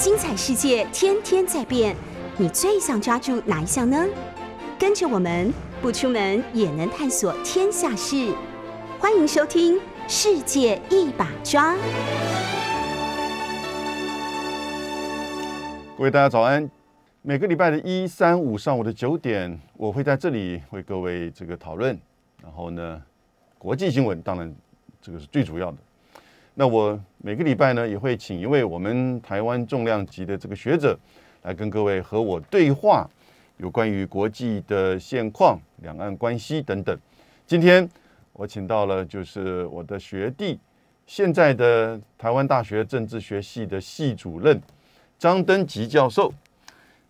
精彩世界天天在变，你最想抓住哪一项呢？跟着我们不出门也能探索天下事，欢迎收听《世界一把抓》。各位大家早安。每个礼拜的一、三、五上午的九点，我会在这里为各位这个讨论。然后呢，国际新闻当然这个是最主要的。那我每个礼拜呢，也会请一位我们台湾重量级的这个学者来跟各位和我对话，有关于国际的现况、两岸关系等等。今天我请到了就是我的学弟，现在的台湾大学政治学系的系主任张登吉教授。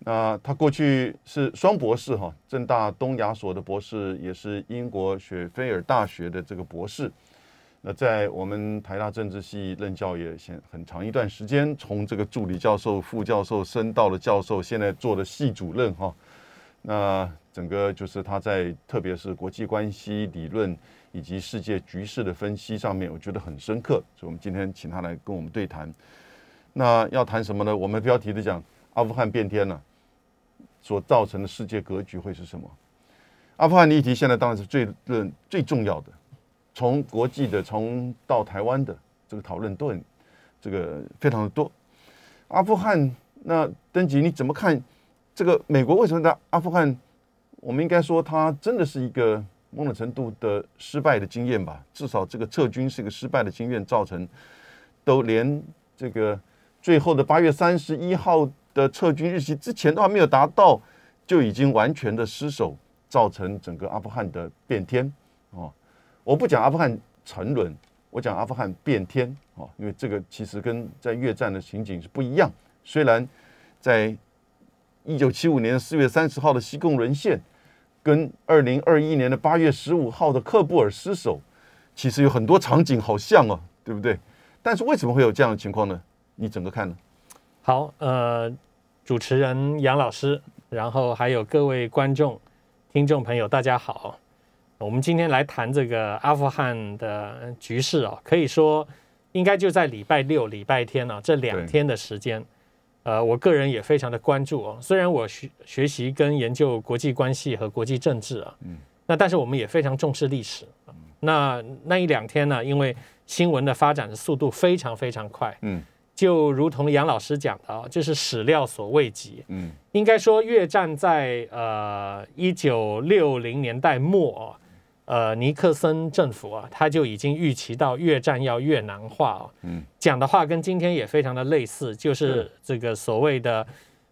那他过去是双博士哈，正大东亚所的博士，也是英国雪菲尔大学的这个博士。那在我们台大政治系任教也先很长一段时间，从这个助理教授、副教授升到了教授，现在做的系主任哈。那整个就是他在特别是国际关系理论以及世界局势的分析上面，我觉得很深刻。所以我们今天请他来跟我们对谈。那要谈什么呢？我们标题的讲阿富汗变天了。所造成的世界格局会是什么？阿富汗的议题现在当然是最论最重要的，从国际的，从到台湾的这个讨论都很这个非常的多。阿富汗那登吉你怎么看？这个美国为什么在阿富汗？我们应该说它真的是一个某种程度的失败的经验吧？至少这个撤军是一个失败的经验，造成都连这个最后的八月三十一号。的撤军日期之前都还没有达到，就已经完全的失守，造成整个阿富汗的变天。我不讲阿富汗沉沦，我讲阿富汗变天哦，因为这个其实跟在越战的情景是不一样。虽然在一九七五年四月三十号的西贡沦陷，跟二零二一年的八月十五号的喀布尔失守，其实有很多场景好像哦，对不对？但是为什么会有这样的情况呢？你整个看呢？好，呃，主持人杨老师，然后还有各位观众、听众朋友，大家好。我们今天来谈这个阿富汗的局势啊，可以说应该就在礼拜六、礼拜天啊这两天的时间，呃，我个人也非常的关注哦。虽然我学学习跟研究国际关系和国际政治啊，嗯，那但是我们也非常重视历史。那那一两天呢，因为新闻的发展的速度非常非常快，嗯。就如同杨老师讲的啊，就是史料所未及。嗯，应该说越战在呃一九六零年代末，呃尼克森政府啊，他就已经预期到越战要越南化啊。嗯，讲的话跟今天也非常的类似，就是这个所谓的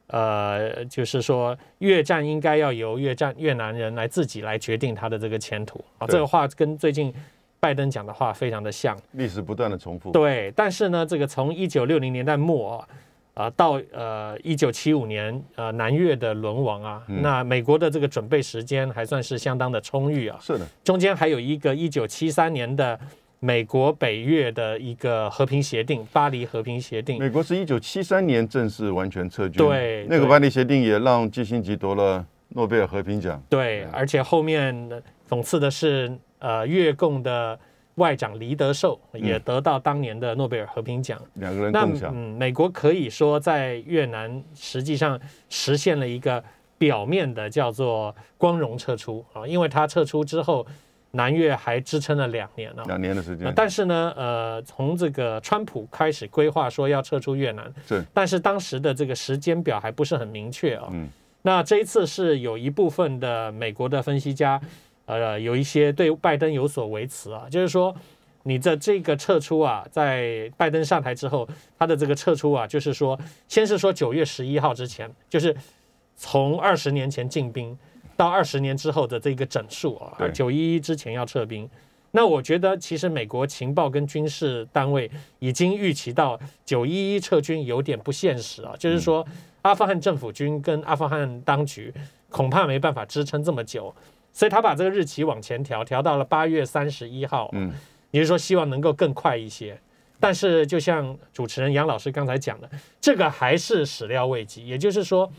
呃，就是说越战应该要由越战越南人来自己来决定他的这个前途啊。这个话跟最近。拜登讲的话非常的像，历史不断的重复。对，但是呢，这个从一九六零年代末啊，到呃一九七五年呃南越的沦亡啊，那美国的这个准备时间还算是相当的充裕啊。是的，中间还有一个一九七三年的美国北越的一个和平协定——巴黎和平协定。美国是一九七三年正式完全撤军。对，那个巴黎协定也让基辛格夺了诺贝尔和平奖。对，而且后面讽刺的是。呃，越共的外长黎德寿也得到当年的诺贝尔和平奖，两个人共享。嗯，美国可以说在越南实际上实现了一个表面的叫做光荣撤出啊，因为他撤出之后，南越还支撑了两年呢，两年的时间。但是呢，呃，从这个川普开始规划说要撤出越南，是，但是当时的这个时间表还不是很明确啊。嗯，那这一次是有一部分的美国的分析家。呃，有一些对拜登有所维持啊，就是说，你的这个撤出啊，在拜登上台之后，他的这个撤出啊，就是说，先是说九月十一号之前，就是从二十年前进兵到二十年之后的这个整数啊，九一一之前要撤兵。那我觉得，其实美国情报跟军事单位已经预期到九一一撤军有点不现实啊，就是说，阿富汗政府军跟阿富汗当局恐怕没办法支撑这么久。所以他把这个日期往前调，调到了八月三十一号。嗯，也就是说希望能够更快一些。但是就像主持人杨老师刚才讲的，这个还是始料未及。也就是说，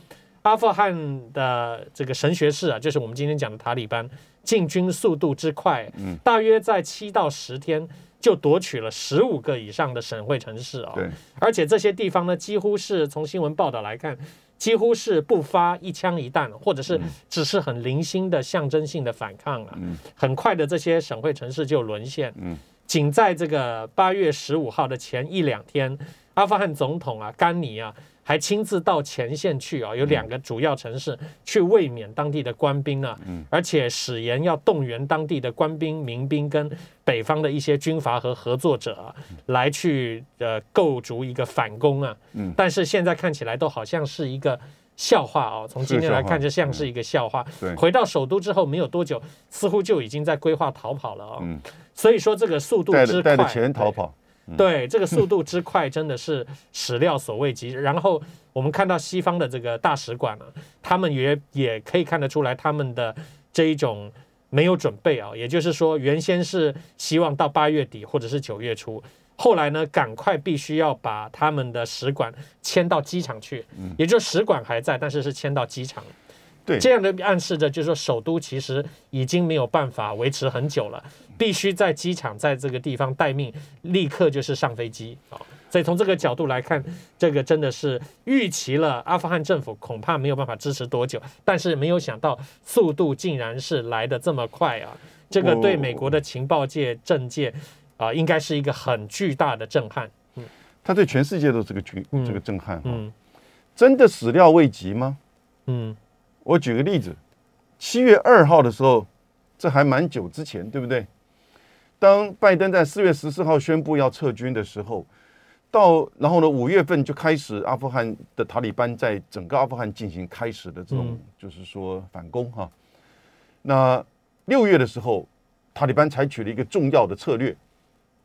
阿富汗的这个神学士啊，就是我们今天讲的塔利班进军速度之快，嗯大约在七到十天就夺取了十五个以上的省会城市啊、对，而且这些地方呢，几乎是从新闻报道来看，几乎是不发一枪一弹，或者是只是很零星的象征性的反抗啊。嗯很快的，这些省会城市就沦陷。嗯仅在这个八月十五号的前一两天，阿富汗总统啊甘尼啊还亲自到前线去啊，有两个主要城市去慰勉当地的官兵啊，嗯。而且誓言要动员当地的官兵、民兵跟北方的一些军阀和合作者啊，来去呃构筑一个反攻啊。嗯。但是现在看起来都好像是一个笑话哦，从今天来看就像是一个笑话。对。回到首都之后没有多久，似乎就已经在规划逃跑了哦。嗯，所以说这个速度带之快，带着钱逃跑，对，这个速度之快真的是始料所未及。然后我们看到西方的这个大使馆啊，他们也也可以看得出来他们的这一种没有准备啊，也就是说，原先是希望到八月底或者是九月初。后来呢，赶快必须要把他们的使馆迁到机场去，也就是使馆还在，但是是迁到机场。对这样的暗示着，就是说首都其实已经没有办法维持很久了，必须在机场在这个地方待命，立刻就是上飞机啊。所以从这个角度来看，这个真的是预期了阿富汗政府恐怕没有办法支持多久，但是没有想到速度竟然是来的这么快啊！这个对美国的情报界、政界啊、应该是一个很巨大的震撼。嗯他对全世界都是个巨嗯这个震撼哈。嗯真的始料未及吗？嗯我举个例子，七月二号的时候，这还蛮久之前，对不对？当拜登在四月十四号宣布要撤军的时候，到然后呢，五月份就开始阿富汗的塔利班在整个阿富汗进行开始的这种，嗯就是说反攻哈。那六月的时候，塔利班采取了一个重要的策略，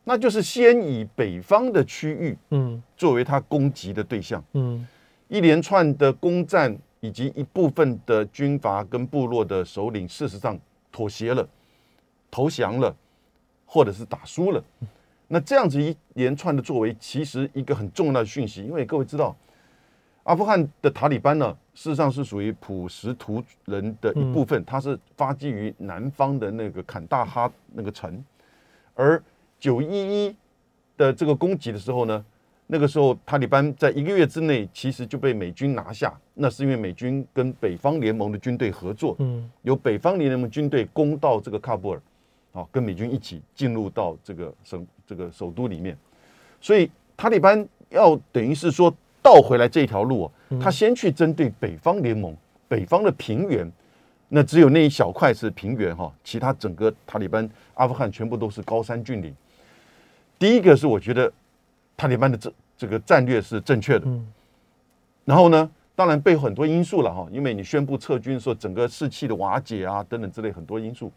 那就是先以北方的区域嗯作为他攻击的对象。嗯一连串的攻占以及一部分的军阀跟部落的首领，事实上妥协了、投降了，或者是打输了。那这样子一连串的作为，其实一个很重要的讯息，因为各位知道，阿富汗的塔利班呢，事实上是属于普什图人的一部分，它是发基于南方的那个坎大哈那个城，而九一一的这个攻击的时候呢，那个时候塔利班在一个月之内其实就被美军拿下，那是因为美军跟北方联盟的军队合作，嗯。由北方联盟军队攻到这个喀布尔，啊，跟美军一起进入到这个省这个首都里面，所以塔利班要等于是说倒回来这一条路哦，他先去针对北方联盟，北方的平原，那只有那一小块是平原哈，其他整个塔利班阿富汗全部都是高山峻岭。第一个是我觉得塔利班的这这个战略是正确的，嗯然后呢，当然背后很多因素了哈，因为你宣布撤军的时候，整个士气的瓦解啊等等之类很多因素。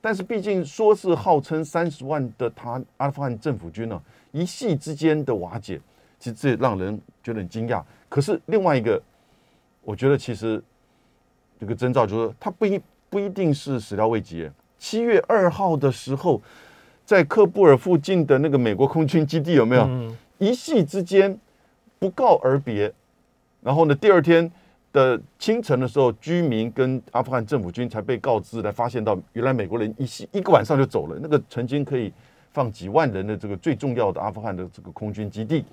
但是毕竟说是号称三十万的他阿富汗政府军呢、一夕之间的瓦解，其实这让人觉得很惊讶。可是另外一个，我觉得其实这个征兆就是说，它不一不一定是始料未及。七月二号的时候，在喀布尔附近的那个美国空军基地有没有？嗯一夕之间不告而别，然后呢，第二天的清晨的时候，居民跟阿富汗政府军才被告知，来发现到原来美国人一夕一个晚上就走了，那个曾经可以放几万人的这个最重要的阿富汗的这个空军基地，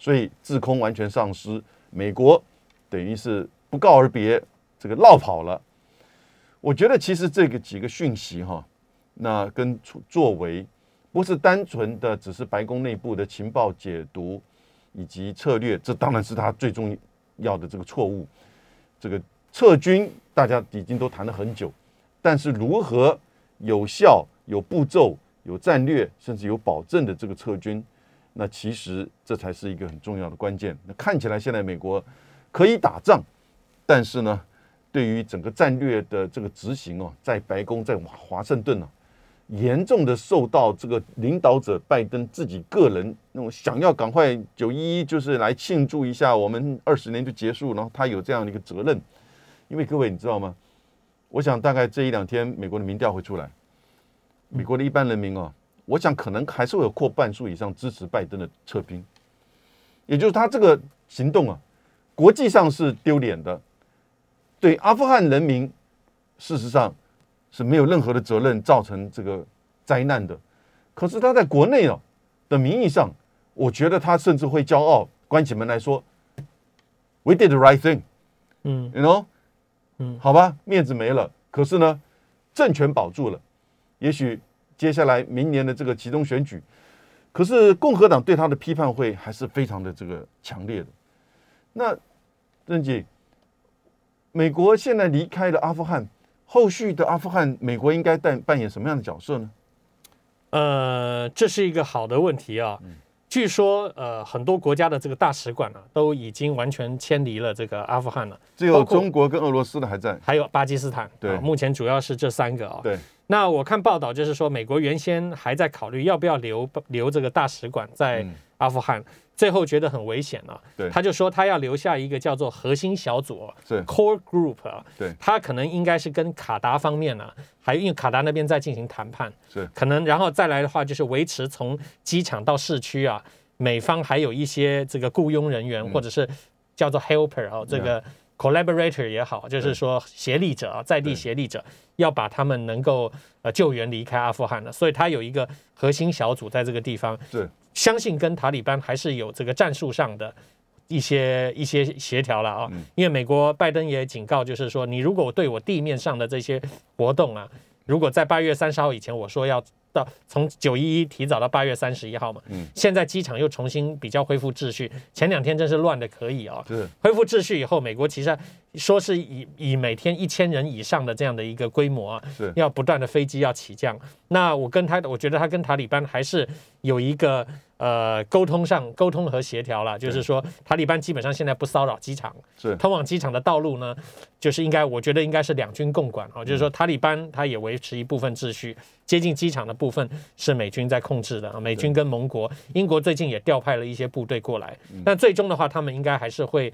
所以制空完全丧失，美国等于是不告而别，这个落跑了。我觉得其实这个几个讯息哈，那跟作作为不是单纯的只是白宫内部的情报解读以及策略，这当然是他最重要的这个错误。这个撤军大家已经都谈了很久，但是如何有效、有步骤、有战略，甚至有保证的这个撤军，那其实这才是一个很重要的关键。那看起来现在美国可以打仗，但是呢，对于整个战略的这个执行哦，在白宫在华华盛顿呢、严重的受到这个领导者拜登自己个人那种想要赶快九一一就是来庆祝一下我们二十年就结束，然后他有这样的一个责任。因为各位你知道吗？我想大概这一两天美国的民调会出来，美国的一般人民哦，我想可能还是会有过半数以上支持拜登的撤兵，也就是他这个行动啊，国际上是丢脸的，对阿富汗人民，事实上是没有任何的责任造成这个灾难的。可是他在国内哦的名义上，我觉得他甚至会骄傲，关起门来说，We did the right thing，嗯，you know，嗯好吧，面子没了，可是呢，政权保住了。也许接下来明年的这个集中选举，可是共和党对他的批判会还是非常的这个强烈的。那任姐，美国现在离开了阿富汗，后续的阿富汗，美国应该扮扮演什么样的角色呢？呃，这是一个好的问题啊。据说，呃，很多国家的这个大使馆啊，都已经完全迁离了这个阿富汗了，只有中国跟俄罗斯的还在。还有巴基斯坦。对啊目前主要是这三个啊。对，那我看报道就是说，美国原先还在考虑要不要留留这个大使馆在嗯阿富汗，最后觉得很危险了、对。他就说他要留下一个叫做核心小组哦是。（core group） 啊。对。他可能应该是跟卡达方面呢、啊，还因为卡达那边在进行谈判，是。可能然后再来的话就是维持从机场到市区啊，美方还有一些这个雇佣人员、嗯。或者是叫做 helper 哦，这个 collaborator 也好，就是说协力者啊，在地协力者要把他们能够呃救援离开阿富汗的，所以他有一个核心小组在这个地方，是相信跟塔利班还是有这个战术上的。一些一些协调了啊，因为美国拜登也警告，就是说，你如果对我地面上的这些活动啊，如果在八月三十号以前，我说要到从九一一提早到八月三十一号嘛，嗯现在机场又重新比较恢复秩序，前两天真是乱的可以啊、是恢复秩序以后，美国其实说是以以每天一千人以上的这样的一个规模啊，是。要不断的飞机要起降。那我跟他，我觉得他跟塔利班还是有一个呃沟通上沟通和协调了，就是说塔利班基本上现在不骚扰机场，是。通往机场的道路呢，就是应该我觉得应该是两军共管啊，就是说塔利班他也维持一部分秩序，接近机场的部分是美军在控制的啊，美军跟盟国，英国最近也调派了一些部队过来，但最终的话，他们应该还是会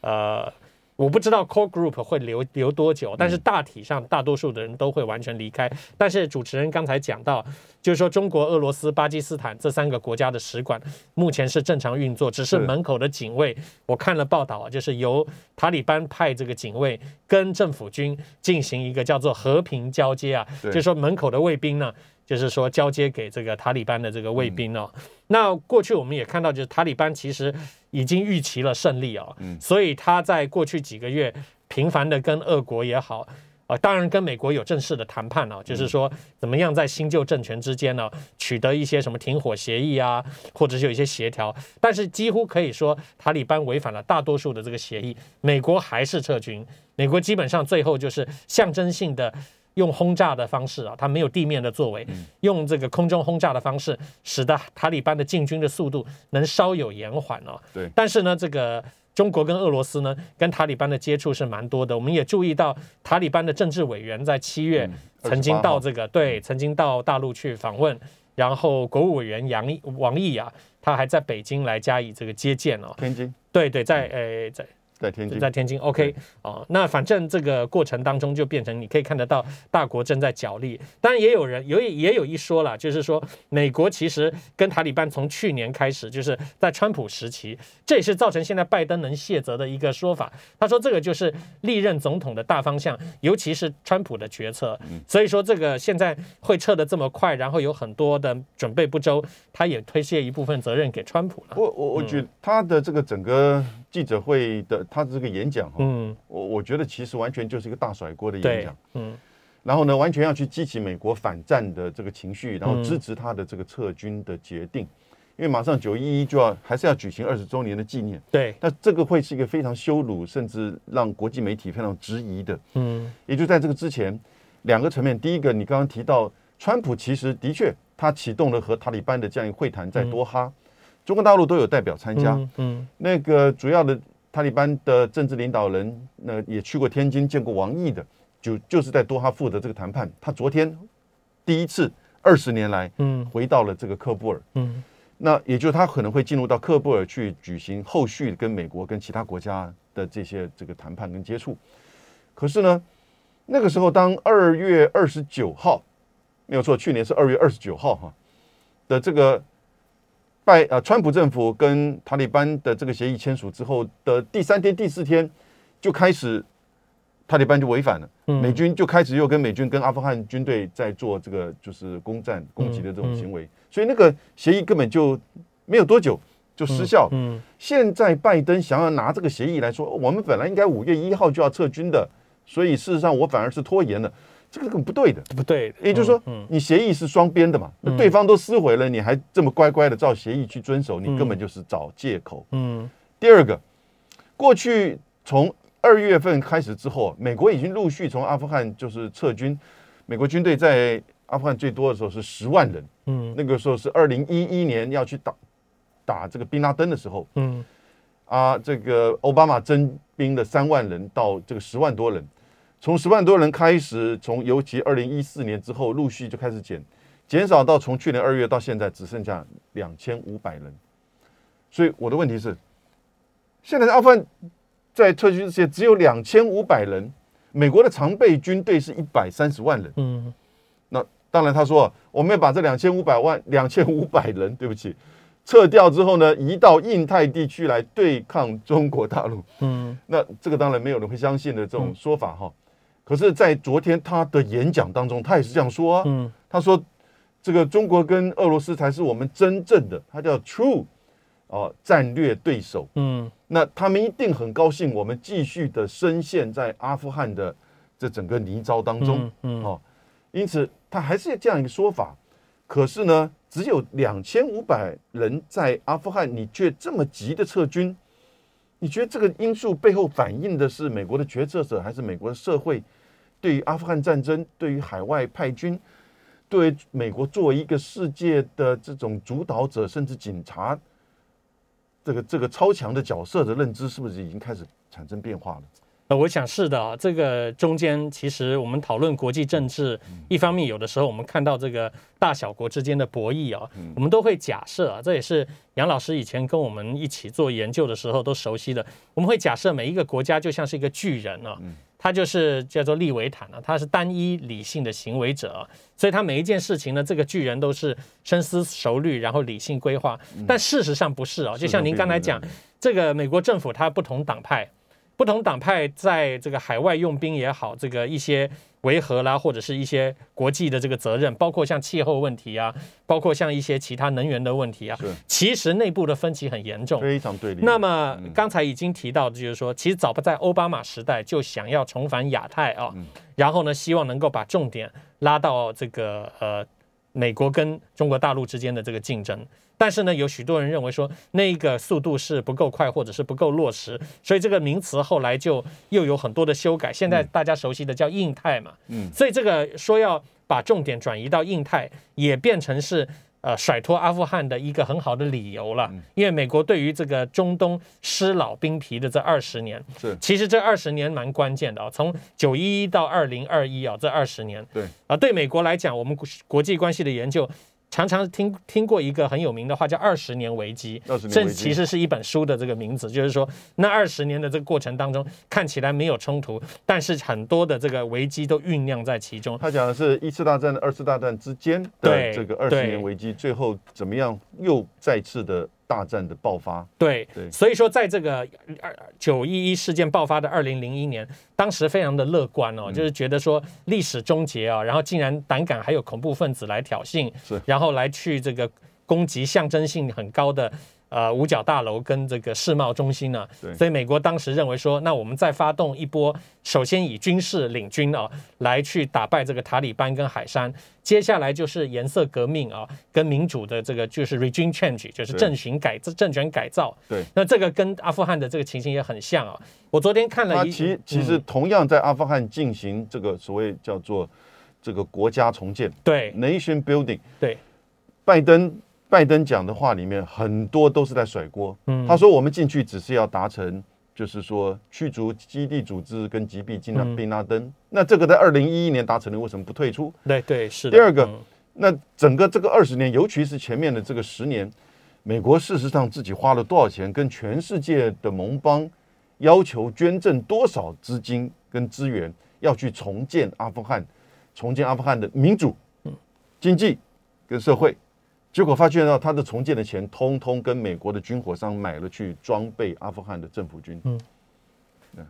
呃。我不知道 core group 会留留多久，但是大体上大多数的人都会完全离开。但是主持人刚才讲到，就是说中国、俄罗斯、巴基斯坦这三个国家的使馆目前是正常运作，只是是门口的警卫，我看了报道啊，就是由塔利班派这个警卫跟政府军进行一个叫做和平交接啊，就是说门口的卫兵呢。就是说交接给这个塔利班的这个卫兵哦，那过去我们也看到，就是塔利班其实已经预期了胜利哦，所以他在过去几个月频繁的跟俄国也好，呃，当然跟美国有正式的谈判哦，就是说怎么样在新旧政权之间呢取得一些什么停火协议啊，或者是有一些协调，但是几乎可以说塔利班违反了大多数的这个协议，美国还是撤军，美国基本上最后就是象征性的。用轰炸的方式啊，它没有地面的作为，用这个空中轰炸的方式，使得塔利班的进军的速度能稍有延缓哦。对但是呢，这个中国跟俄罗斯呢，跟塔利班的接触是蛮多的。我们也注意到，塔利班的政治委员在七月嗯曾经到这个、对，曾经到大陆去访问，然后国务委员杨毅王毅啊，他还在北京来加以这个接见哦。天津，对对，在呃在在天津，在天津，OK 哦，那反正这个过程当中就变成你可以看得到大国正在角力，当然也有人有也有一说了，就是说美国其实跟塔利班从去年开始，就是在川普时期，这也是造成现在拜登能卸责的一个说法。他说这个就是历任总统的大方向，尤其是川普的决策，所以说这个现在会撤的这么快，然后有很多的准备不周，他也推卸一部分责任给川普了。我我我觉得他的这个整个记者会的他的这个演讲哈，嗯，我我觉得其实完全就是一个大甩锅的演对讲，，嗯。然后呢，完全要去激起美国反战的这个情绪，然后嗯。支持他的这个撤军的决定，因为马上九一一就要还是要举行二十周年的纪念，对，那这个会是一个非常羞辱，甚至让国际媒体非常质疑的。嗯。也就在这个之前，两个层面，第一个，你刚刚提到，川普其实的确他启动了和塔利班的这样一个会谈，在多哈，中国大陆都有代表参加。嗯嗯那个主要的塔利班的政治领导人，那也去过天津见过王毅的，就就是在多哈负责这个谈判。他昨天第一次二十年来嗯回到了这个喀布尔，嗯那也就是他可能会进入到喀布尔去举行后续跟美国跟其他国家的这些这个谈判跟接触。可是呢，那个时候当二月二十九号，没有错，去年是二月二十九号哈的这个拜呃川普政府跟塔利班的这个协议签署之后的第三天、第四天，就开始塔利班就违反了，嗯。美军就开始又跟美军跟阿富汗军队在做这个就是攻占攻击的这种行为，所以那个协议根本就没有多久就失效。嗯现在拜登想要拿这个协议来说，我们本来应该五月一号就要撤军的，所以事实上我反而是拖延了，这个根本不对的。不对，也就是说嗯，你协议是双边的嘛，那对方都撕毁了，你还这么乖乖的照协议去遵守，你根本就是找借口。嗯。第二个，过去从二月份开始之后，美国已经陆续从阿富汗就是撤军，美国军队在阿富汗最多的时候是十万人，嗯。那个时候是二零一一年要去打打这个宾拉登的时候嗯。啊，这个奥巴马征兵的三万人到这个十万多人，从十万多人开始，从尤其二零一四年之后陆续就开始减，减少到从去年二月到现在只剩下两千五百人。所以我的问题是，现在阿富汗在撤军之前只有两千五百人，美国的常备军队是一百三十万人。嗯那当然，他说我们要把这两千五百万、两千五百人，对不起，撤掉之后呢，移到印太地区来对抗中国大陆。嗯那这个当然没有人会相信的这种说法哈。可是，在昨天他的演讲当中，他也是这样说啊。嗯他说，这个中国跟俄罗斯才是我们真正的，他叫 true 哦战略对手。嗯那他们一定很高兴，我们继续的深陷在阿富汗的这整个泥沼当中。嗯嗯哦，因此他还是这样一个说法。可是呢，只有两千五百人在阿富汗，你却这么急的撤军，你觉得这个因素背后反映的是美国的决策者，还是美国的社会对于阿富汗战争、对于海外派军、对美国作为一个世界的这种主导者，甚至警察，这个这个超强的角色的认知，是不是已经开始产生变化了？呃，我想是的啊，这个中间其实我们讨论国际政治，一方面有的时候我们看到这个大小国之间的博弈啊，我们都会假设啊，这也是杨老师以前跟我们一起做研究的时候都熟悉的，我们会假设每一个国家就像是一个巨人啊，他就是叫做利维坦啊，他是单一理性的行为者啊，所以他每一件事情呢，这个巨人都是深思熟虑，然后理性规划，但事实上不是啊，就像您刚才讲，这个美国政府它不同党派。不同党派在这个海外用兵也好，这个一些维和啦，或者是一些国际的这个责任，包括像气候问题啊，包括像一些其他能源的问题啊，其实内部的分歧很严重。非常对立。那么刚才已经提到的，就是说，其实早不在奥巴马时代就想要重返亚太啊，然后呢，希望能够把重点拉到这个呃美国跟中国大陆之间的这个竞争。但是呢，有许多人认为说那个速度是不够快，或者是不够落实，所以这个名词后来就又有很多的修改。现在大家熟悉的叫印太嘛，嗯所以这个说要把重点转移到印太，也变成是呃甩脱阿富汗的一个很好的理由了。因为美国对于这个中东失老兵皮的这二十年，是其实这二十年蛮关键的啊、从九一一到二零二一啊，这二十年对啊，对美国来讲，我们国国际关系的研究。常常听听过一个很有名的话，叫“二十年危机 ”，20 年危机这其实是一本书的这个名字，就是说那二十年的这个过程当中，看起来没有冲突，但是很多的这个危机都酝酿在其中。他讲的是一次大战、二次大战之间的这个二十年危机，最后怎么样又再次的大战的爆发？对，对所以说在这个二九一一事件爆发的二零零一年，当时非常的乐观嗯哦，就是觉得说历史终结啊，然后竟然胆敢还有恐怖分子来挑衅是，然后来去这个攻击象征性很高的。呃，五角大楼跟这个世贸中心呢、对。所以美国当时认为说，那我们再发动一波，首先以军事领军啊，来去打败这个塔利班跟海山，接下来就是颜色革命啊，跟民主的这个就是 regime change，就是对。政权改政权改造，对，那这个跟阿富汗的这个情形也很像啊。我昨天看了一，其其实同样在阿富汗进行这个所谓叫做这个国家重建对。（nation building）。对，拜登拜登讲的话里面很多都是在甩锅。嗯他说我们进去只是要达成，就是说驱逐基地组织跟击毙金拉嗯宾拉登。那这个在二零一一年达成了，为什么不退出？对对是。第二个嗯那整个这个二十年，尤其是前面的这个十年，美国事实上自己花了多少钱，跟全世界的盟邦要求捐赠多少资金跟资源，要去重建阿富汗，重建阿富汗的民主、经济跟社会。结果发现到他的重建的钱，通通跟美国的军火商买了去装备阿富汗的政府军。嗯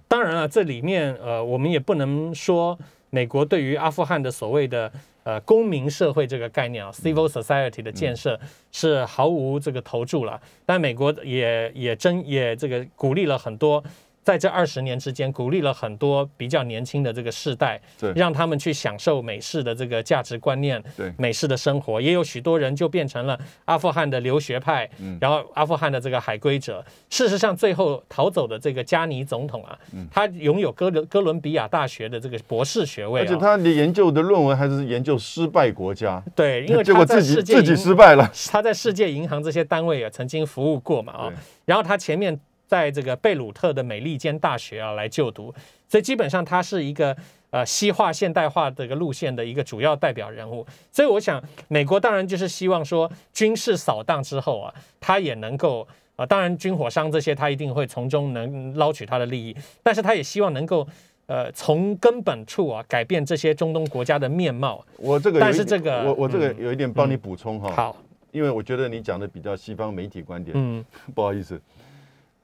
当然了，这里面呃，我们也不能说美国对于阿富汗的所谓的呃公民社会这个概念啊，civil society 的建设是毫无这个投注了。但美国也也真也这个鼓励了很多。在这二十年之间，鼓励了很多比较年轻的这个世代，对。让他们去享受美式的这个价值观念，对。美式的生活。也有许多人就变成了阿富汗的留学派，嗯。然后阿富汗的这个海归者。事实上，最后逃走的这个加尼总统啊，嗯。他拥有哥伦哥伦比亚大学的这个博士学位、啊，而且他的研究的论文还是研究失败国家，对，因为结果自己自己失败了。他在世界银行这些单位也曾经服务过嘛啊对，然后他前面在这个贝鲁特的美利坚大学啊来就读，所以基本上他是一个呃西化现代化这个路线的一个主要代表人物。所以我想，美国当然就是希望说军事扫荡之后啊，他也能够。啊，当然，军火商这些他一定会从中能捞取他的利益，但是他也希望能够，呃，从根本处啊改变这些中东国家的面貌。我这个但是这个我我这个嗯有一点帮你补充哈，好，因为我觉得你讲的比较西方媒体观点，嗯 不好意思。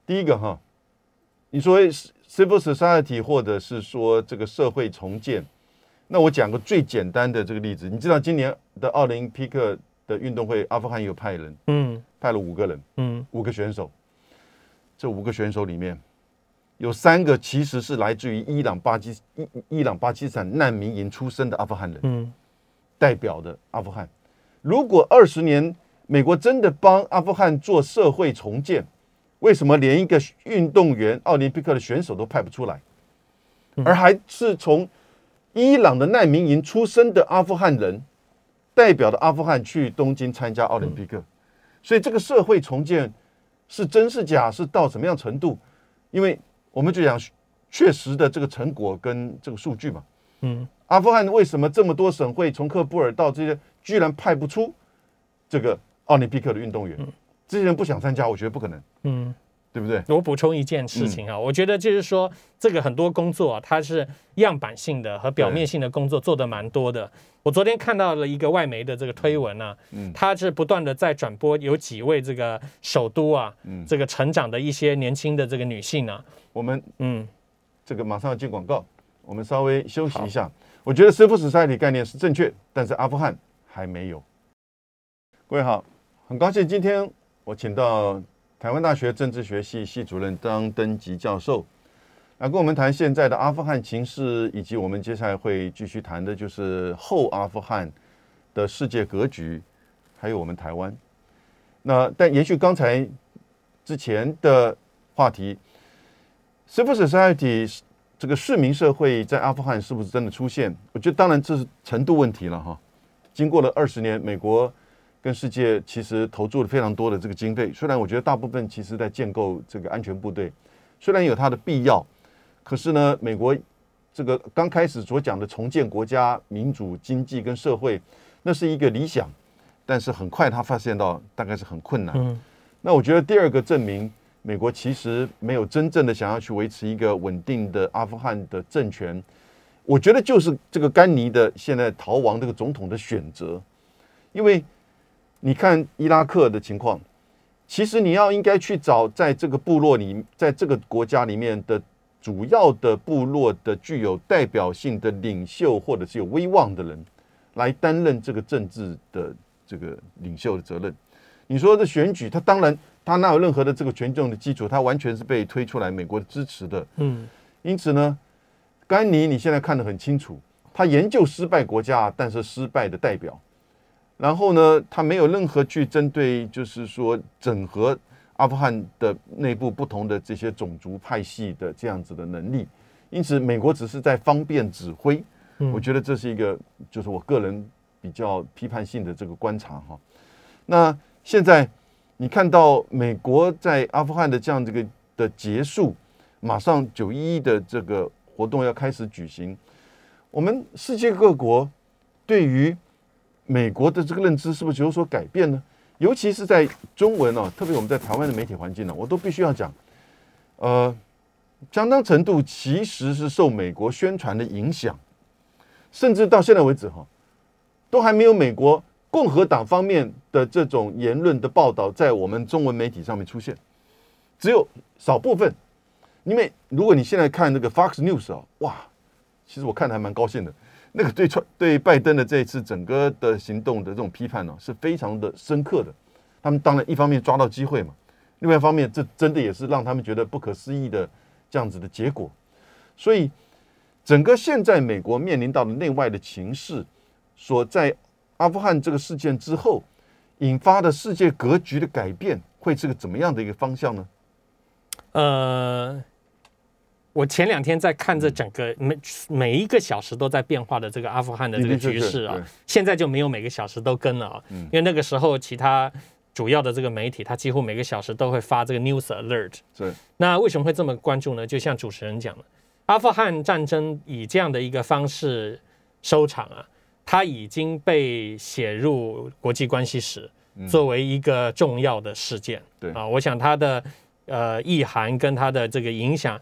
第一个哈，你说 civil society 或者是说这个社会重建，那我讲个最简单的这个例子，你知道今年的奥林匹克的运动会，阿富汗有派人，嗯派了五个人，嗯五个选手，这五个选手里面有三个其实是来自于伊朗巴基伊伊朗巴基斯坦难民营出身的阿富汗人。嗯代表的阿富汗。如果二十年美国真的帮阿富汗做社会重建，为什么连一个运动员、奥林匹克的选手都派不出来，而还是从伊朗的难民营出身的阿富汗人代表的阿富汗去东京参加奥林匹克？所以这个社会重建是真是假，是到什么样程度？因为我们就讲确实的这个成果跟这个数据嘛。嗯阿富汗为什么这么多省会，从喀布尔到这些，居然派不出这个奥林匹克的运动员？这些人不想参加，我觉得不可能，嗯。对不对？我补充一件事情啊，我觉得就是说，这个很多工作啊，它是样板性的和表面性的工作做的蛮多的。我昨天看到了一个外媒的这个推文啊，嗯它是不断的在转播有几位这个首都啊，嗯这个成长的一些年轻的这个女性啊，我们嗯这个马上要进广告，我们稍微休息一下。我觉得 civil society 概念是正确，但是阿富汗还没有。各位好，很高兴今天我请到台湾大学政治学系系主任张登吉教授来跟我们谈现在的阿富汗情势，以及我们接下来会继续谈的就是后阿富汗的世界格局，还有我们台湾。那但延续刚才之前的话题，civil society 这个市民社会在阿富汗是不是真的出现？我觉得当然这是程度问题了哈。经过了二十年，美国跟世界其实投注了非常多的这个经费，虽然我觉得大部分其实在建构这个安全部队，虽然有它的必要，可是呢，美国这个刚开始所讲的重建国家、民主、经济跟社会，那是一个理想，但是很快他发现到大概是很困难。嗯那我觉得第二个证明，美国其实没有真正的想要去维持一个稳定的阿富汗的政权。我觉得就是这个甘尼的现在逃亡这个总统的选择，因为你看伊拉克的情况，其实你要应该去找在这个部落里，在这个国家里面的主要的部落的具有代表性的领袖或者是有威望的人，来担任这个政治的这个领袖的责任。你说的选举，他当然他哪有任何的这个权重的基础，他完全是被推出来美国支持的。嗯因此呢，甘尼你现在看得很清楚，他研究失败国家，但是失败的代表。然后呢，他没有任何去针对，就是说整合阿富汗的内部不同的这些种族派系的这样子的能力。因此，美国只是在方便指挥。嗯我觉得这是一个，就是我个人比较批判性的这个观察哈。那现在你看到美国在阿富汗的这样这个的结束，马上九一一的这个活动要开始举行，我们世界各国对于美国的这个认知是不是有所改变呢？尤其是在中文哦，特别我们在台湾的媒体环境呢，我都必须要讲，呃，相当程度其实是受美国宣传的影响，甚至到现在为止哈，都还没有美国共和党方面的这种言论的报道在我们中文媒体上面出现，只有少部分因为如果你现在看那个 Fox News 啊，哇，其实我看的还蛮高兴的。那个对川对拜登的这一次整个的行动的这种批判呢，是非常的深刻的。他们当然一方面抓到机会嘛，另外一方面这真的也是让他们觉得不可思议的这样子的结果。所以整个现在美国面临到的内外的情势，所在阿富汗这个事件之后引发的世界格局的改变，会是个怎么样的一个方向呢？呃，我前两天在看这整个每每一个小时都在变化的这个阿富汗的这个局势啊，现在就没有每个小时都跟了啊，嗯因为那个时候其他主要的这个媒体，它几乎每个小时都会发这个 news alert。是那为什么会这么关注呢？就像主持人讲的，阿富汗战争以这样的一个方式收场啊，它已经被写入国际关系史，作为一个重要的事件。对啊，我想它的呃意涵跟它的这个影响，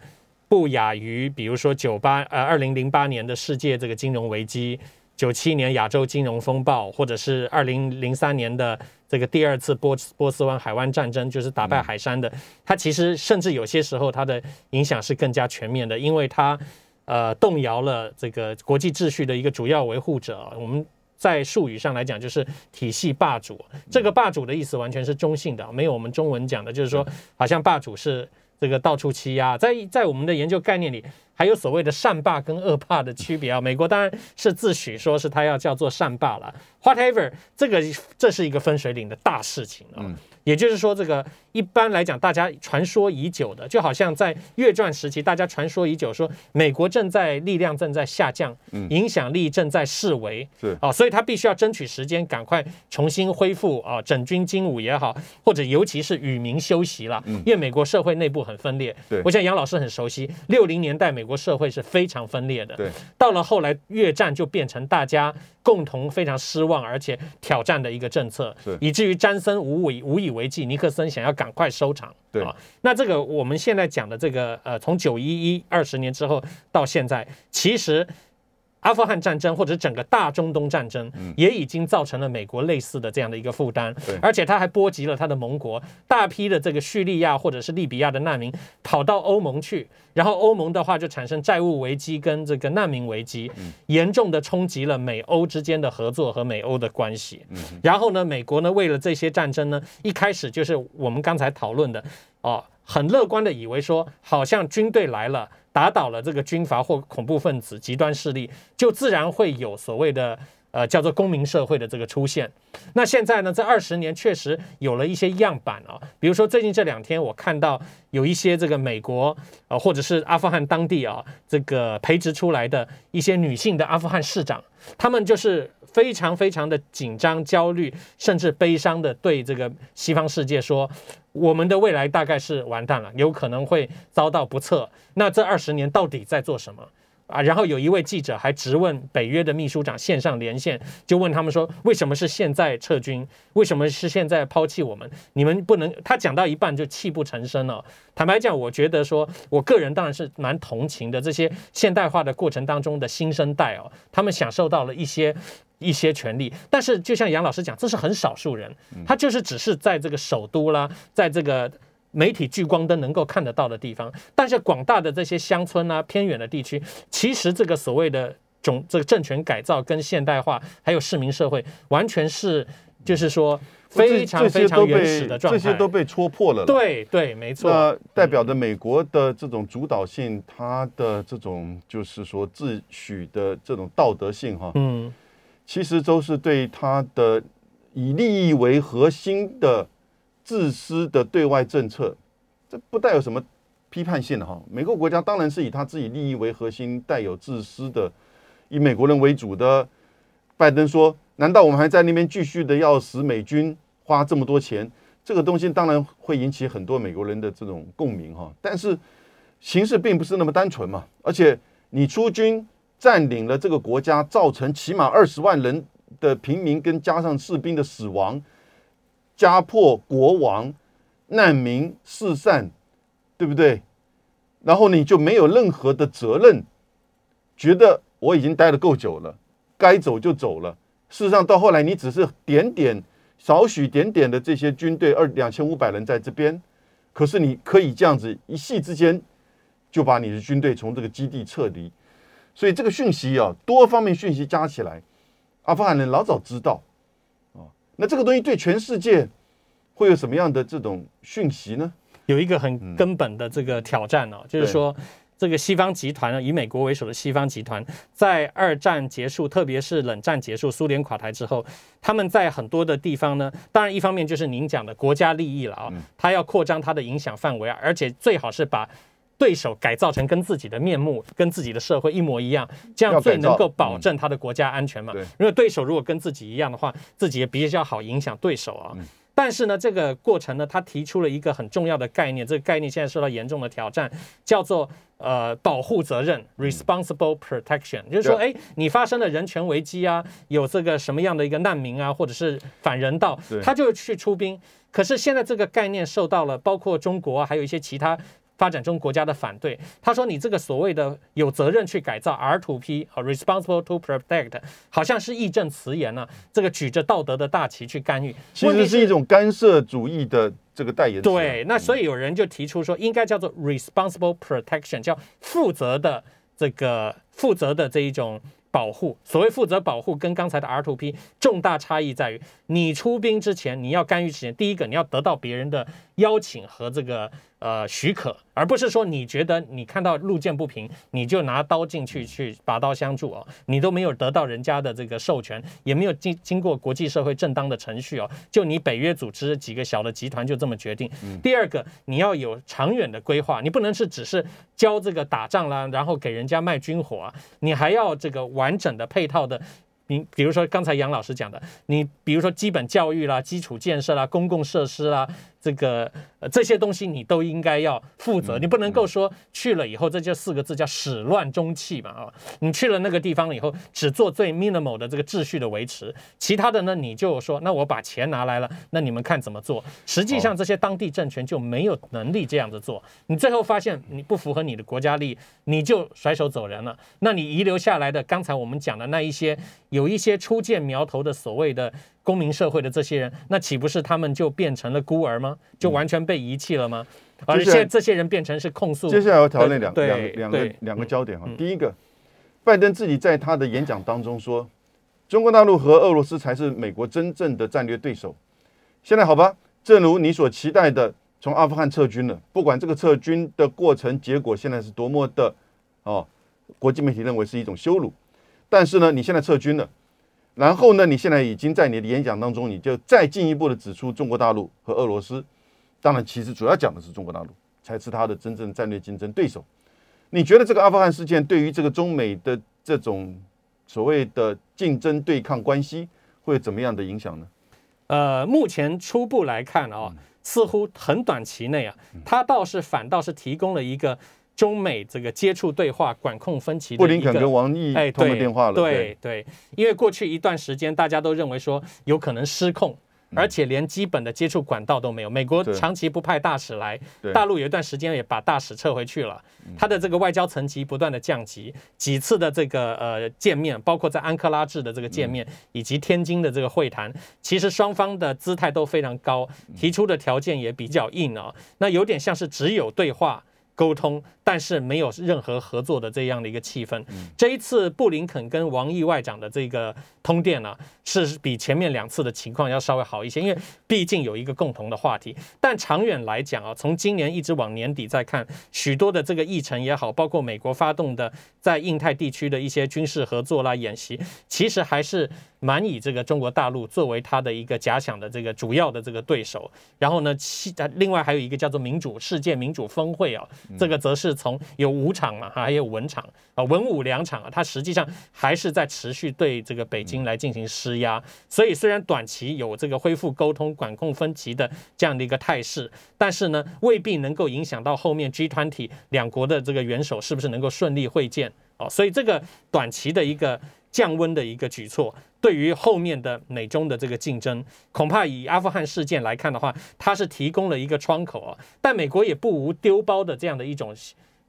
不亚于比如说九八呃二零零八年的世界这个金融危机。九七年亚洲金融风暴，或者是二零零三年的这个第二次波波斯湾海湾战争，就是打败海山的，它其实甚至有些时候它的影响是更加全面的，因为它呃动摇了这个国际秩序的一个主要维护者。我们在术语上来讲，就是体系霸主。这个霸主的意思完全是中性的，没有我们中文讲的，就是说好像霸主是这个到处欺压。在在我们的研究概念里，还有所谓的善霸跟恶霸的区别啊。美国当然是自诩说是他要叫做善霸了，whatever，这个这是一个分水岭的大事情啊。也就是说，这个一般来讲，大家传说已久的，就好像在越战时期，大家传说已久说美国正在力量正在下降，影响力正在式微，是啊，所以他必须要争取时间，赶快重新恢复啊，整军精武也好，或者尤其是与民休息了，因为美国社会内部很分裂。对我想杨老师很熟悉，六零年代美国社会是非常分裂的。对，到了后来越战就变成大家共同非常失望而且挑战的一个政策是，以至于詹森无以无以为继，尼克森想要赶快收场。对啊，那这个我们现在讲的这个呃，从九一一二十年之后到现在，其实。阿富汗战争或者整个大中东战争，也已经造成了美国类似的这样的一个负担，而且它还波及了它的盟国，大批的这个叙利亚或者是利比亚的难民跑到欧盟去，然后欧盟的话就产生债务危机跟这个难民危机，严重的冲击了美欧之间的合作和美欧的关系。然后呢，美国呢为了这些战争呢，一开始就是我们刚才讨论的哦，很乐观的以为说，好像军队来了。打倒了这个军阀或恐怖分子、极端势力，就自然会有所谓的呃叫做公民社会的这个出现。那现在呢，这二十年确实有了一些样板啊，比如说最近这两天我看到有一些这个美国呃或者是阿富汗当地啊这个培植出来的一些女性的阿富汗市长，他们就是非常非常的紧张、焦虑，甚至悲伤的对这个西方世界说。我们的未来大概是完蛋了，有可能会遭到不测。那这二十年到底在做什么啊？然后有一位记者还直问北约的秘书长线上连线，就问他们说：为什么是现在撤军？为什么是现在抛弃我们？你们不能？他讲到一半就泣不成声了。坦白讲，我觉得说，我个人当然是蛮同情的这些现代化的过程当中的新生代哦，他们享受到了一些。一些权利，但是就像杨老师讲，这是很少数人，他就是只是在这个首都啦，在这个媒体聚光灯能够看得到的地方，但是广大的这些乡村啊、偏远的地区，其实这个所谓的种这个政权改造跟现代化，还有市民社会，完全是就是说非常非常原始的状态，这些都被戳破了。，对对，没错，那代表着美国的这种主导性，它的这种就是说自诩的这种道德性，哈，嗯，其实都是对它的以利益为核心的自私的对外政策，这不带有什么批判性的哈。每个国家当然是以他自己利益为核心，带有自私的，以美国人为主的。拜登说：“难道我们还在那边继续的要使美军花这么多钱？”这个东西当然会引起很多美国人的这种共鸣哈。但是形势并不是那么单纯嘛，而且你出军占领了这个国家，造成起码二十万人的平民跟加上士兵的死亡，家破国亡，难民四散，对不对？然后你就没有任何的责任，觉得我已经待得够久了，该走就走了。事实上，到后来你只是点点少许点点的这些军队二两千五百人在这边，可是你可以这样子一夕之间就把你的军队从这个基地撤离。所以这个讯息啊，多方面讯息加起来，阿富汗人老早知道。那这个东西对全世界会有什么样的这种讯息呢？有一个很根本的这个挑战哦，就是说。这个西方集团呢，以美国为首的西方集团，在二战结束，特别是冷战结束，苏联垮台之后，他们在很多的地方呢，当然一方面就是您讲的国家利益了啊，他要扩张他的影响范围，而且最好是把对手改造成跟自己的面目、跟自己的社会一模一样，这样最能够保证他的国家安全嘛。因为对手如果跟自己一样的话，自己也比较好影响对手啊。但是呢，这个过程呢，他提出了一个很重要的概念，这个概念现在受到严重的挑战，叫做呃保护责任 （responsible protection）。就是说，哎，你发生了人权危机啊，有这个什么样的一个难民啊，或者是反人道，他就去出兵。可是现在这个概念受到了包括中国还有一些其他。发展中国家的反对，他说：“你这个所谓的有责任去改造 R to P 和 responsible to protect，好像是义正辞严呢。这个举着道德的大旗去干预，其实是一种干涉主义的这个代言。对，那所以有人就提出说，应该叫做 responsible protection，叫负责的这个负责的这一种。”保护，所谓负责保护，跟刚才的 R to P 重大差异在于，你出兵之前，你要干预之前，第一个你要得到别人的邀请和这个呃许可，而不是说你觉得你看到路见不平，你就拿刀进去去拔刀相助哦，你都没有得到人家的这个授权，也没有经经过国际社会正当的程序哦，就你北约组织几个小的集团就这么决定。第二个，你要有长远的规划，你不能是只是教这个打仗啦，然后给人家卖军火啊，你还要这个。完整的配套的，你比如说刚才杨老师讲的，你比如说基本教育啦、基础建设啦、公共设施啦。这个呃这些东西你都应该要负责，你不能够说去了以后这就四个字叫始乱终弃嘛啊！你去了那个地方以后，只做最 minimal 的这个秩序的维持，其他的呢你就说那我把钱拿来了，那你们看怎么做？实际上这些当地政权就没有能力这样子做，你最后发现你不符合你的国家利益，你就甩手走人了。那你遗留下来的刚才我们讲的那一些有一些初见苗头的所谓的。公民社会的这些人，那岂不是他们就变成了孤儿吗？就完全被遗弃了吗？而且这些人变成是控诉。接下来要讨论两两两个两个焦点哈。第一个，拜登自己在他的演讲当中说，中国大陆和俄罗斯才是美国真正的战略对手。现在好吧，正如你所期待的，从阿富汗撤军了，不管这个撤军的过程结果现在是多么的哦，国际媒体认为是一种羞辱，但是呢，你现在撤军了。然后呢？你现在已经在你的演讲当中，你就再进一步的指出中国大陆和俄罗斯，当然，其实主要讲的是中国大陆才是他的真正战略竞争对手。你觉得这个阿富汗事件对于这个中美的这种所谓的竞争对抗关系会有怎么样的影响呢？呃，目前初步来看啊，似乎很短期内啊，它倒是反倒是提供了一个。中美这个接触对话、管控分歧的布林肯跟王毅通了电话了。对对，因为过去一段时间大家都认为说有可能失控，而且连基本的接触管道都没有。美国长期不派大使来，大陆有一段时间也把大使撤回去了。他的这个外交层级不断的降级，几次的这个呃见面，包括在安克拉治的这个见面，以及天津的这个会谈，其实双方的姿态都非常高，提出的条件也比较硬啊。那有点像是只有对话。沟通，但是没有任何合作的这样的一个气氛。这一次布林肯跟王毅外长的这个通电呢，是比前面两次的情况要稍微好一些，因为毕竟有一个共同的话题。但长远来讲啊，从今年一直往年底再看，许多的这个议程也好，包括美国发动的在印太地区的一些军事合作啦、演习，其实还是。蛮以这个中国大陆作为他的一个假想的这个主要的这个对手，然后呢，其另外还有一个叫做民主世界民主峰会啊，这个则是从有武场嘛，还有文场啊，文武两场啊，它实际上还是在持续对这个北京来进行施压。所以虽然短期有这个恢复沟通、管控分歧的这样的一个态势，但是呢，未必能够影响到后面 G 团体两国的这个元首是不是能够顺利会见哦。所以这个短期的一个。降温的一个举措，对于后面的美中的这个竞争，恐怕以阿富汗事件来看的话，它是提供了一个窗口啊。但美国也不无丢包的这样的一种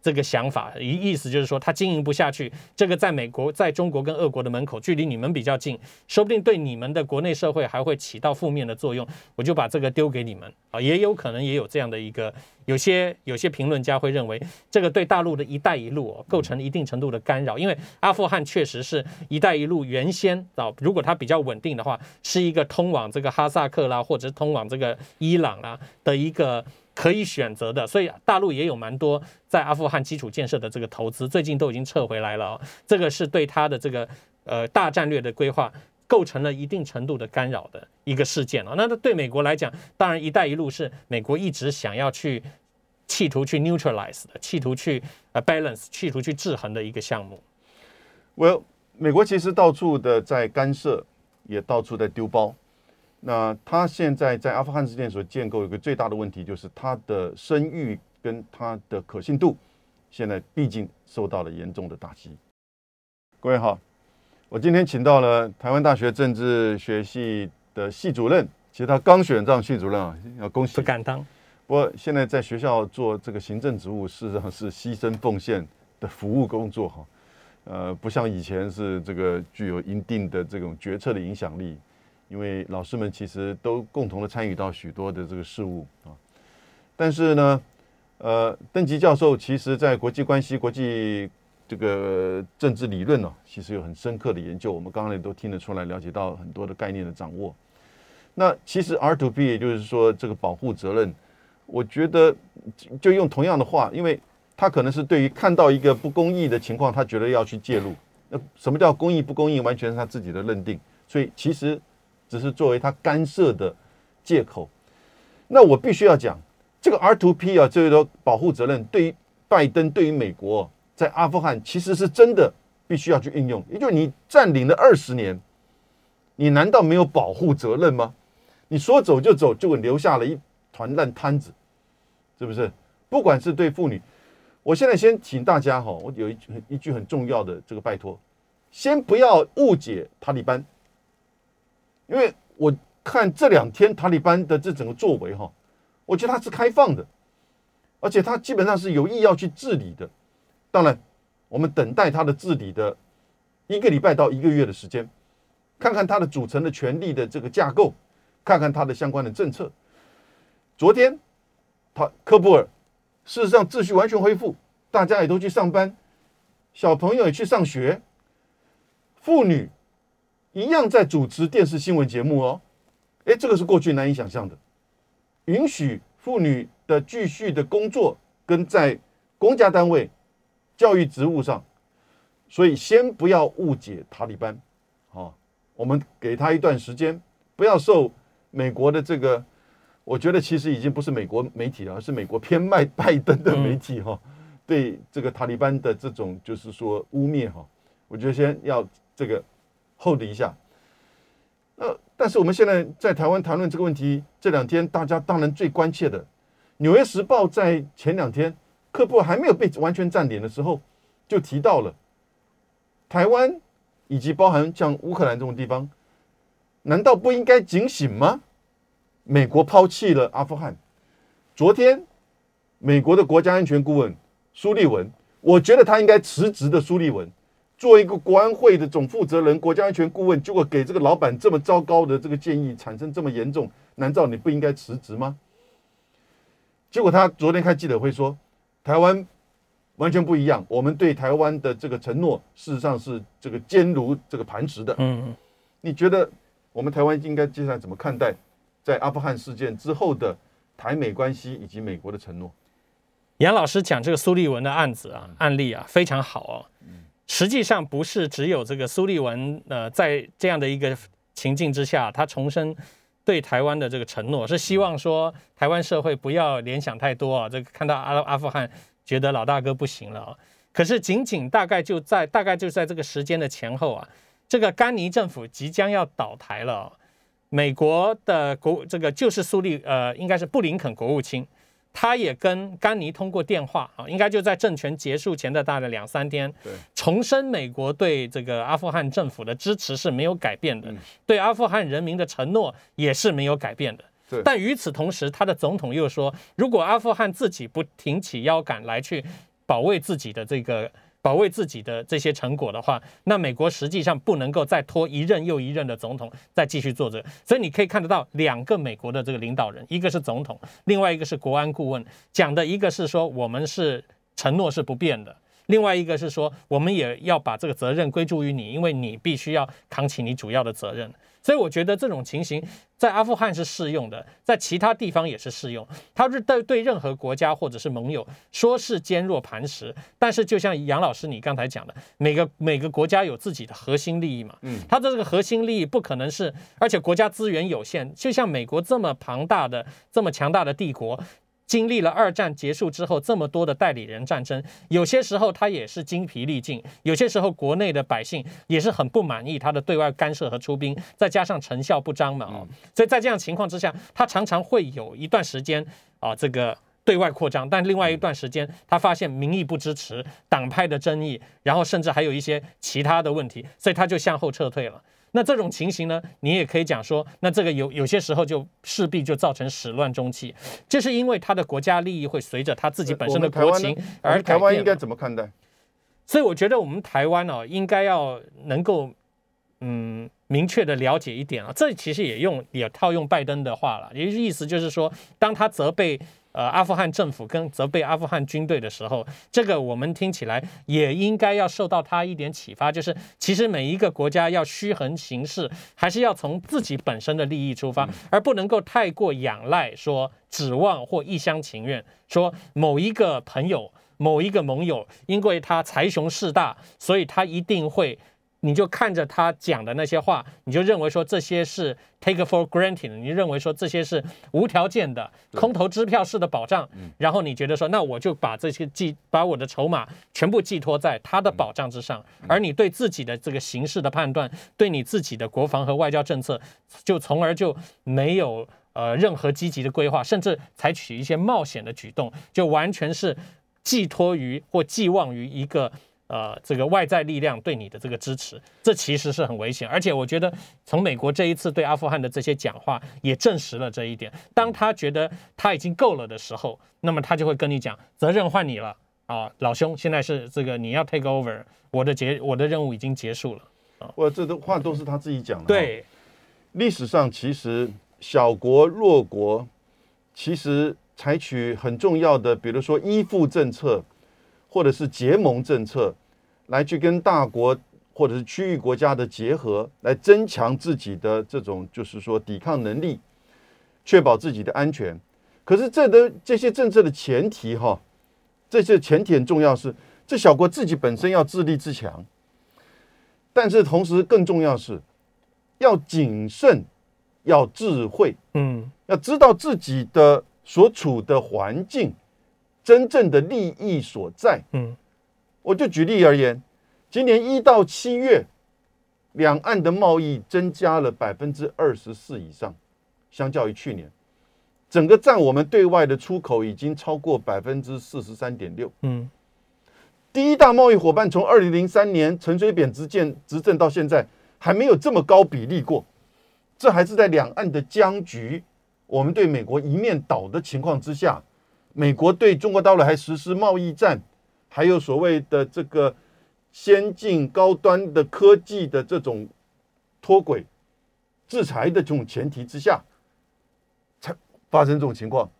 这个想法，意意思就是说他经营不下去，这个在美国、在中国跟俄国的门口，距离你们比较近，说不定对你们的国内社会还会起到负面的作用，我就把这个丢给你们啊，也有可能也有这样的一个，有些有些评论家会认为，这个对大陆的一带一路构成一定程度的干扰，因为阿富汗确实是一带一路原先啊，如果它比较稳定的话，是一个通往这个哈萨克啦，或者通往这个伊朗啦的一个。可以选择的，所以大陆也有蛮多在阿富汗基础建设的这个投资，最近都已经撤回来了。这个是对他的这个呃大战略的规划构成了一定程度的干扰的一个事件啊。那对美国来讲，当然“一带一路”是美国一直想要去企图去 neutralize 的，企图去呃 balance，企图去制衡的一个项目。Well，美国其实到处的在干涉，也到处在丢包。那他现在在阿富汗之间所建构一个最大的问题，就是他的声誉跟他的可信度，现在毕竟受到了严重的打击。各位好，我今天请到了台湾大学政治学系的系主任，其实他刚选上系主任啊，要恭喜。不敢当。不过现在在学校做这个行政职务，事实上是牺牲奉献的服务工作哈，呃，不像以前是这个具有一定的这种决策的影响力。因为老师们其实都共同的参与到许多的这个事务啊，但是呢，呃，邓吉教授其实在国际关系、国际这个政治理论呢，其实有很深刻的研究。我们刚刚也都听得出来，了解到很多的概念的掌握。那其实 R to B，也就是说这个保护责任，我觉得就用同样的话，因为他可能是对于看到一个不公义的情况，他觉得要去介入。那什么叫公义不公义，完全是他自己的认定。所以其实。只是作为他干涉的借口，那我必须要讲这个 R to P 啊，这个保护责任对于拜登、对于美国在阿富汗其实是真的必须要去运用。也就是你占领了二十年，你难道没有保护责任吗？你说走就走，就留下了一团烂摊子，是不是？不管是对妇女，我现在先请大家哈，我有一句一句很重要的这个拜托，先不要误解塔利班。因为我看这两天塔利班的这整个作为哈，我觉得他是开放的，而且他基本上是有意要去治理的。当然，我们等待他的治理的一个礼拜到一个月的时间，看看他的组成的权力的这个架构，看看他的相关的政策。昨天他科布尔事实上秩序完全恢复，大家也都去上班，小朋友也去上学，妇女。一样在主持电视新闻节目哦，哎，这个是过去难以想象的。允许妇女的继续的工作跟在公家单位、教育职务上，所以先不要误解塔利班，好，我们给他一段时间，不要受美国的这个，我觉得其实已经不是美国媒体了，而是美国偏卖拜登的媒体哈，对这个塔利班的这种就是说污蔑哈，我觉得先要这个。Hold 一下，呃，但是我们现在在台湾谈论这个问题，这两天大家当然最关切的，《纽约时报》在前两天，科布还没有被完全占领的时候，就提到了台湾以及包含像乌克兰这种地方，难道不应该警醒吗？美国抛弃了阿富汗，昨天美国的国家安全顾问苏利文，我觉得他应该辞职的苏利文。做一个国安会的总负责人、国家安全顾问，结果给这个老板这么糟糕的这个建议，产生这么严重，难道你不应该辞职吗？结果他昨天开记者会说，台湾完全不一样，我们对台湾的这个承诺，事实上是这个坚如这个磐石的。嗯，你觉得我们台湾应该接下来怎么看待在阿富汗事件之后的台美关系以及美国的承诺？杨老师讲这个苏利文的案子啊，案例啊，非常好哦。实际上不是只有这个苏利文，呃，在这样的一个情境之下，他重申对台湾的这个承诺，是希望说台湾社会不要联想太多啊。这个看到阿阿富汗，觉得老大哥不行了啊。可是仅仅大概就在大概就在这个时间的前后啊，这个甘尼政府即将要倒台了，美国的国这个就是苏利呃，应该是布林肯国务卿。他也跟甘尼通过电话啊，应该就在政权结束前的大概两三天，重申美国对这个阿富汗政府的支持是没有改变的，对阿富汗人民的承诺也是没有改变的。但与此同时，他的总统又说，如果阿富汗自己不挺起腰杆来去保卫自己的这个保卫自己的这些成果的话，那美国实际上不能够再拖一任又一任的总统再继续做这。所以你可以看得到两个美国的这个领导人，一个是总统，另外一个是国安顾问，讲的一个是说我们是承诺是不变的。另外一个是说，我们也要把这个责任归诸于你，因为你必须要扛起你主要的责任。所以我觉得这种情形在阿富汗是适用的，在其他地方也是适用。他是对对任何国家或者是盟友说是坚若磐石，但是就像杨老师你刚才讲的，每个每个国家有自己的核心利益嘛，嗯，它的这个核心利益不可能是，而且国家资源有限，就像美国这么庞大的、这么强大的帝国。经历了二战结束之后这么多的代理人战争，有些时候他也是精疲力尽，有些时候国内的百姓也是很不满意他的对外干涉和出兵，再加上成效不彰嘛，哦，所以在这样情况之下，他常常会有一段时间啊，这个对外扩张，但另外一段时间他发现民意不支持，党派的争议，然后甚至还有一些其他的问题，所以他就向后撤退了。那这种情形呢，你也可以讲说，那这个有有些时候就势必就造成始乱终弃，这是因为他的国家利益会随着他自己本身的国情而台湾应该怎么看待？所以我觉得我们台湾哦，应该要能够嗯明确的了解一点啊，这其实也用也套用拜登的话了，也意思就是说，当他责备。呃，阿富汗政府跟责备阿富汗军队的时候，这个我们听起来也应该要受到他一点启发，就是其实每一个国家要虚衡形势，还是要从自己本身的利益出发，而不能够太过仰赖说指望或一厢情愿，说某一个朋友、某一个盟友，因为他财雄势大，所以他一定会。你就看着他讲的那些话，你就认为说这些是 take for granted，你认为说这些是无条件的空头支票式的保障，然后你觉得说那我就把这些寄把我的筹码全部寄托在他的保障之上，而你对自己的这个形势的判断，对你自己的国防和外交政策，就从而就没有呃任何积极的规划，甚至采取一些冒险的举动，就完全是寄托于或寄望于一个。呃，这个外在力量对你的这个支持，这其实是很危险。而且我觉得，从美国这一次对阿富汗的这些讲话，也证实了这一点。当他觉得他已经够了的时候，那么他就会跟你讲，责任换你了啊，老兄，现在是这个你要 take over，我的结我的任务已经结束了啊。我这都话都是他自己讲的。对，历史上其实小国弱国，其实采取很重要的，比如说依附政策，或者是结盟政策。来去跟大国或者是区域国家的结合，来增强自己的这种就是说抵抗能力，确保自己的安全。可是这的这些政策的前提哈，这些前提很重要，是这小国自己本身要自立自强。但是同时更重要是，要谨慎，要智慧，嗯，要知道自己的所处的环境真正的利益所在，嗯。我就举例而言，今年一到七月，两岸的贸易增加了百分之二十四以上，相较于去年，整个占我们对外的出口已经超过百分之四十三点六。嗯，第一大贸易伙伴从二零零三年陈水扁执政执政到现在，还没有这么高比例过。这还是在两岸的僵局，我们对美国一面倒的情况之下，美国对中国大陆还实施贸易战。还有所谓的这个先进高端的科技的这种脱轨制裁的这种前提之下，才发生这种情况。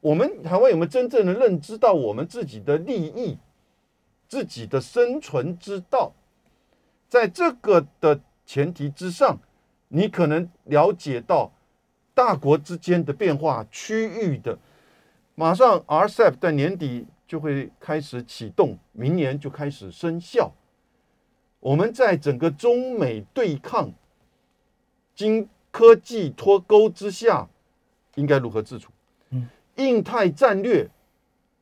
我们台湾有没有真正的认知到我们自己的利益、自己的生存之道？在这个的前提之上，你可能了解到大国之间的变化、区域的。马上 RCEP 在年底。就会开始启动，明年就开始生效。我们在整个中美对抗、经科技脱钩之下，应该如何自处？嗯，印太战略、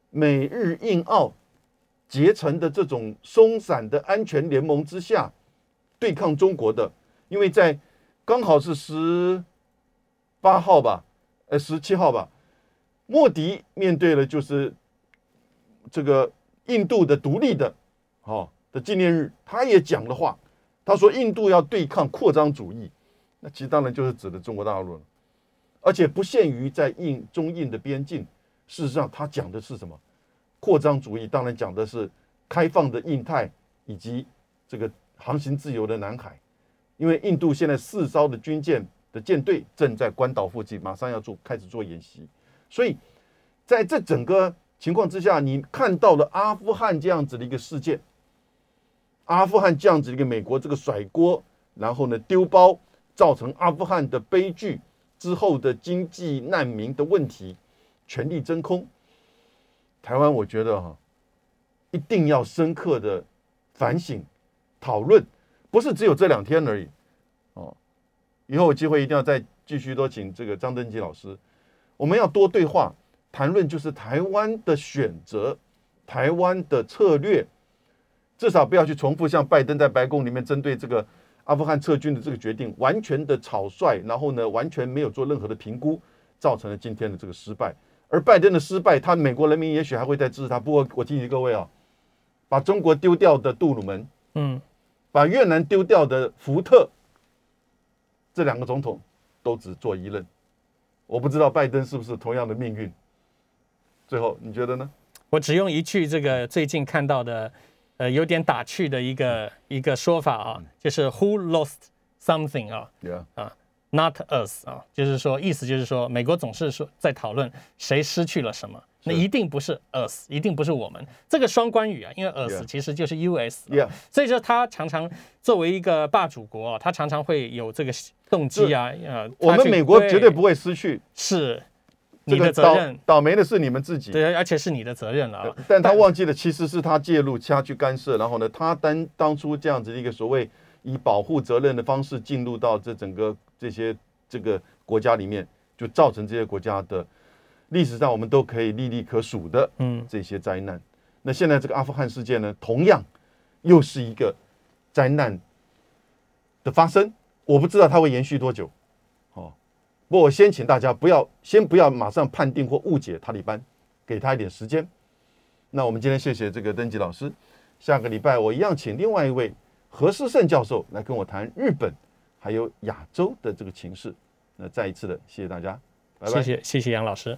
美日印澳结成的这种松散的安全联盟之下，对抗中国的，因为在刚好是十八号吧，呃，十七号吧，莫迪面对了就是。这个印度的独立的，好，的纪念日，他也讲了话。他说，印度要对抗扩张主义，那其实当然就是指的中国大陆了，而且不限于在印中印的边境。事实上，他讲的是什么？扩张主义当然讲的是开放的印太以及这个航行自由的南海，因为印度现在四艘的军舰的舰队正在关岛附近，马上要做开始做演习，所以在这整个情况之下，你看到了阿富汗这样子的一个事件，阿富汗这样子一个美国这个甩锅，然后呢丢包，造成阿富汗的悲剧之后的经济难民的问题，全力真空。台湾我觉得哈、一定要深刻的反省、讨论，不是只有这两天而已哦。以后有机会一定要再继续多请这个张登基老师，我们要多对话，谈论就是台湾的选择、台湾的策略，至少不要去重复像拜登在白宫里面针对这个阿富汗撤军的这个决定，完全的草率，然后呢，完全没有做任何的评估，造成了今天的这个失败。而拜登的失败，他美国人民也许还会再支持他。不过我提醒各位啊，把中国丢掉的杜鲁门，嗯，把越南丢掉的福特，这两个总统都只做一任。我不知道拜登是不是同样的命运。最后你觉得呢？我只用一句这个最近看到的，呃，有点打趣的一个一个说法啊，就是 Who lost something 啊 Yeah，，Not us 啊，就是说意思就是说，美国总是说在讨论谁失去了什么，那一定不是 us，一定不是我们。这个双关语啊，因为 us Yeah 其实就是 US，啊 Yeah 所以说他常常作为一个霸主国啊，他常常会有这个动机啊，呃，我们美国绝对不会失去是你的责任，倒霉的是你们自己。对，而且是你的责任了啊。但他忘记了，其实是他介入，他去干涉，然后呢，他当当初这样子的一个所谓以保护责任的方式进入到这整个这些这个国家里面，就造成这些国家的历史上我们都可以历历可数的嗯，这些灾难。那现在这个阿富汗事件呢，同样又是一个灾难的发生，我不知道它会延续多久。哦，不过我先请大家不要先不要马上判定或误解塔利班，给他一点时间。那我们今天谢谢这个登吉老师，下个礼拜我一样请另外一位何世胜教授来跟我谈日本还有亚洲的这个情势。那再一次的谢谢大家，拜拜。谢谢谢谢杨老师。